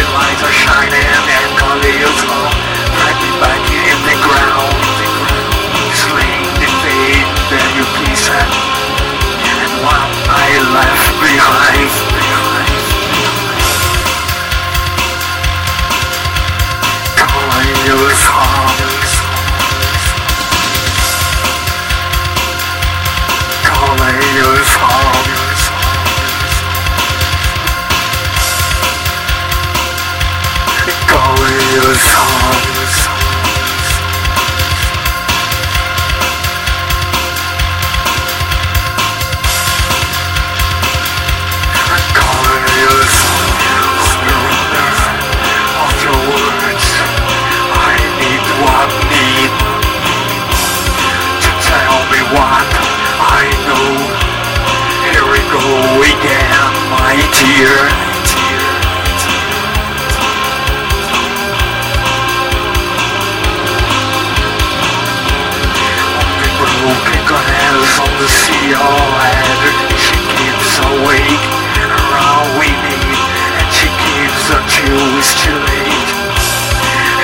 lights are shining and calling us home. Back in the ground. You what I left behind. On the sea, all heaven, she keeps awake. Around we need, and she keeps until it's too late.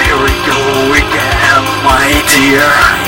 Here we go again, my dear.